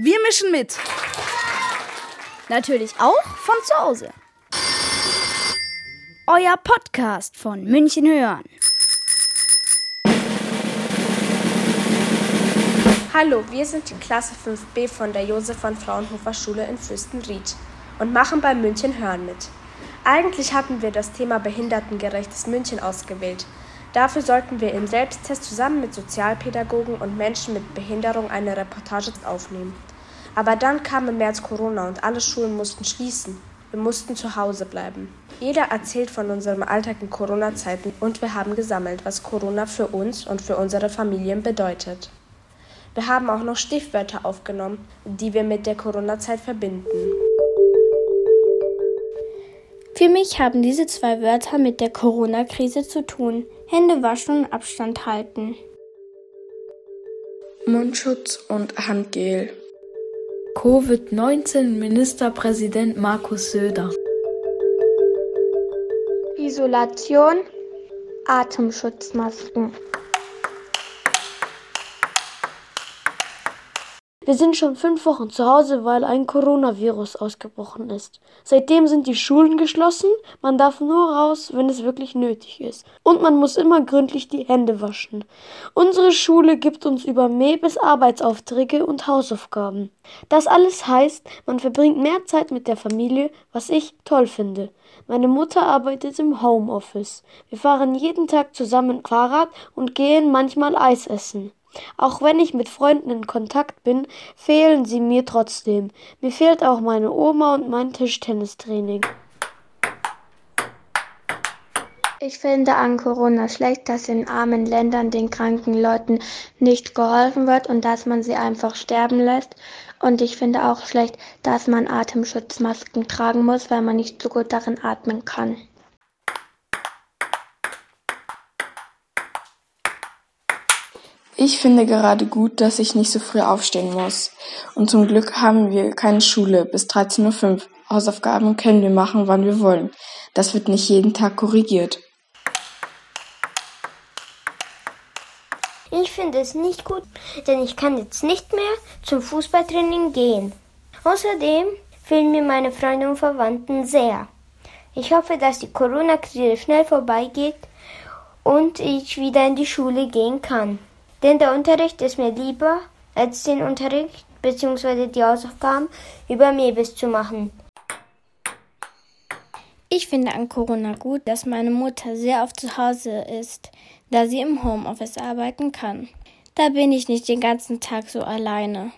Wir mischen mit. Natürlich auch von zu Hause. Euer Podcast von München hören. Hallo, wir sind die Klasse 5b von der Josef von Fraunhofer Schule in Fürstenried und machen bei München hören mit. Eigentlich hatten wir das Thema behindertengerechtes München ausgewählt. Dafür sollten wir im Selbsttest zusammen mit Sozialpädagogen und Menschen mit Behinderung eine Reportage aufnehmen. Aber dann kam im März Corona und alle Schulen mussten schließen. Wir mussten zu Hause bleiben. Jeder erzählt von unserem Alltag in Corona-Zeiten und wir haben gesammelt, was Corona für uns und für unsere Familien bedeutet. Wir haben auch noch Stichwörter aufgenommen, die wir mit der Corona-Zeit verbinden. Für mich haben diese zwei Wörter mit der Corona-Krise zu tun. Hände waschen und Abstand halten. Mundschutz und Handgel. Covid-19 Ministerpräsident Markus Söder. Isolation, Atemschutzmasken. Wir sind schon fünf Wochen zu Hause, weil ein Coronavirus ausgebrochen ist. Seitdem sind die Schulen geschlossen, man darf nur raus, wenn es wirklich nötig ist. Und man muss immer gründlich die Hände waschen. Unsere Schule gibt uns über Mebis Arbeitsaufträge und Hausaufgaben. Das alles heißt, man verbringt mehr Zeit mit der Familie, was ich toll finde. Meine Mutter arbeitet im Homeoffice. Wir fahren jeden Tag zusammen Fahrrad und gehen manchmal Eis essen. Auch wenn ich mit Freunden in Kontakt bin, fehlen sie mir trotzdem. Mir fehlt auch meine Oma und mein Tischtennistraining. Ich finde an Corona schlecht, dass in armen Ländern den kranken Leuten nicht geholfen wird und dass man sie einfach sterben lässt. Und ich finde auch schlecht, dass man Atemschutzmasken tragen muss, weil man nicht so gut darin atmen kann. Ich finde gerade gut, dass ich nicht so früh aufstehen muss. Und zum Glück haben wir keine Schule bis 13.05 Uhr. Hausaufgaben können wir machen, wann wir wollen. Das wird nicht jeden Tag korrigiert. Ich finde es nicht gut, denn ich kann jetzt nicht mehr zum Fußballtraining gehen. Außerdem fehlen mir meine Freunde und Verwandten sehr. Ich hoffe, dass die Corona-Krise schnell vorbeigeht und ich wieder in die Schule gehen kann. Denn der Unterricht ist mir lieber, als den Unterricht bzw. die Hausaufgaben über Mebis zu machen. Ich finde an Corona gut, dass meine Mutter sehr oft zu Hause ist, da sie im Homeoffice arbeiten kann. Da bin ich nicht den ganzen Tag so alleine.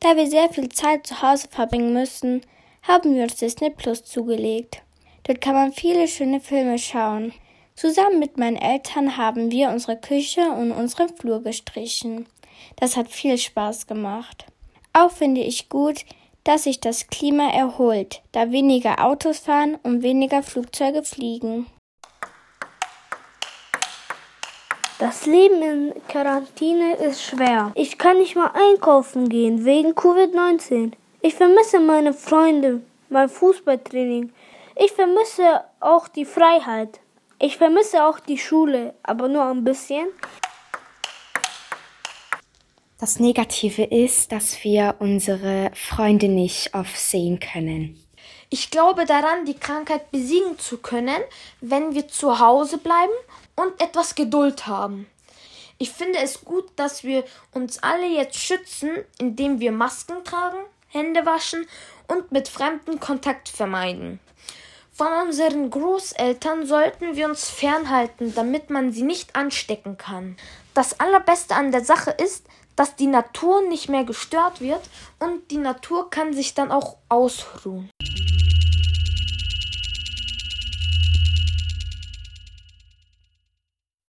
Da wir sehr viel Zeit zu Hause verbringen müssen, haben wir uns Disney Plus zugelegt. Dort kann man viele schöne Filme schauen. Zusammen mit meinen Eltern haben wir unsere Küche und unseren Flur gestrichen. Das hat viel Spaß gemacht. Auch finde ich gut, dass sich das Klima erholt, da weniger Autos fahren und weniger Flugzeuge fliegen. Das Leben in Quarantäne ist schwer. Ich kann nicht mal einkaufen gehen wegen Covid-19. Ich vermisse meine Freunde, mein Fußballtraining. Ich vermisse auch die Freiheit. Ich vermisse auch die Schule, aber nur ein bisschen. Das Negative ist, dass wir unsere Freunde nicht oft sehen können. Ich glaube daran, die Krankheit besiegen zu können, wenn wir zu Hause bleiben und etwas Geduld haben. Ich finde es gut, dass wir uns alle jetzt schützen, indem wir Masken tragen, Hände waschen und mit Fremden Kontakt vermeiden. Von unseren Großeltern sollten wir uns fernhalten, damit man sie nicht anstecken kann. Das Allerbeste an der Sache ist, dass die Natur nicht mehr gestört wird und die Natur kann sich dann auch ausruhen.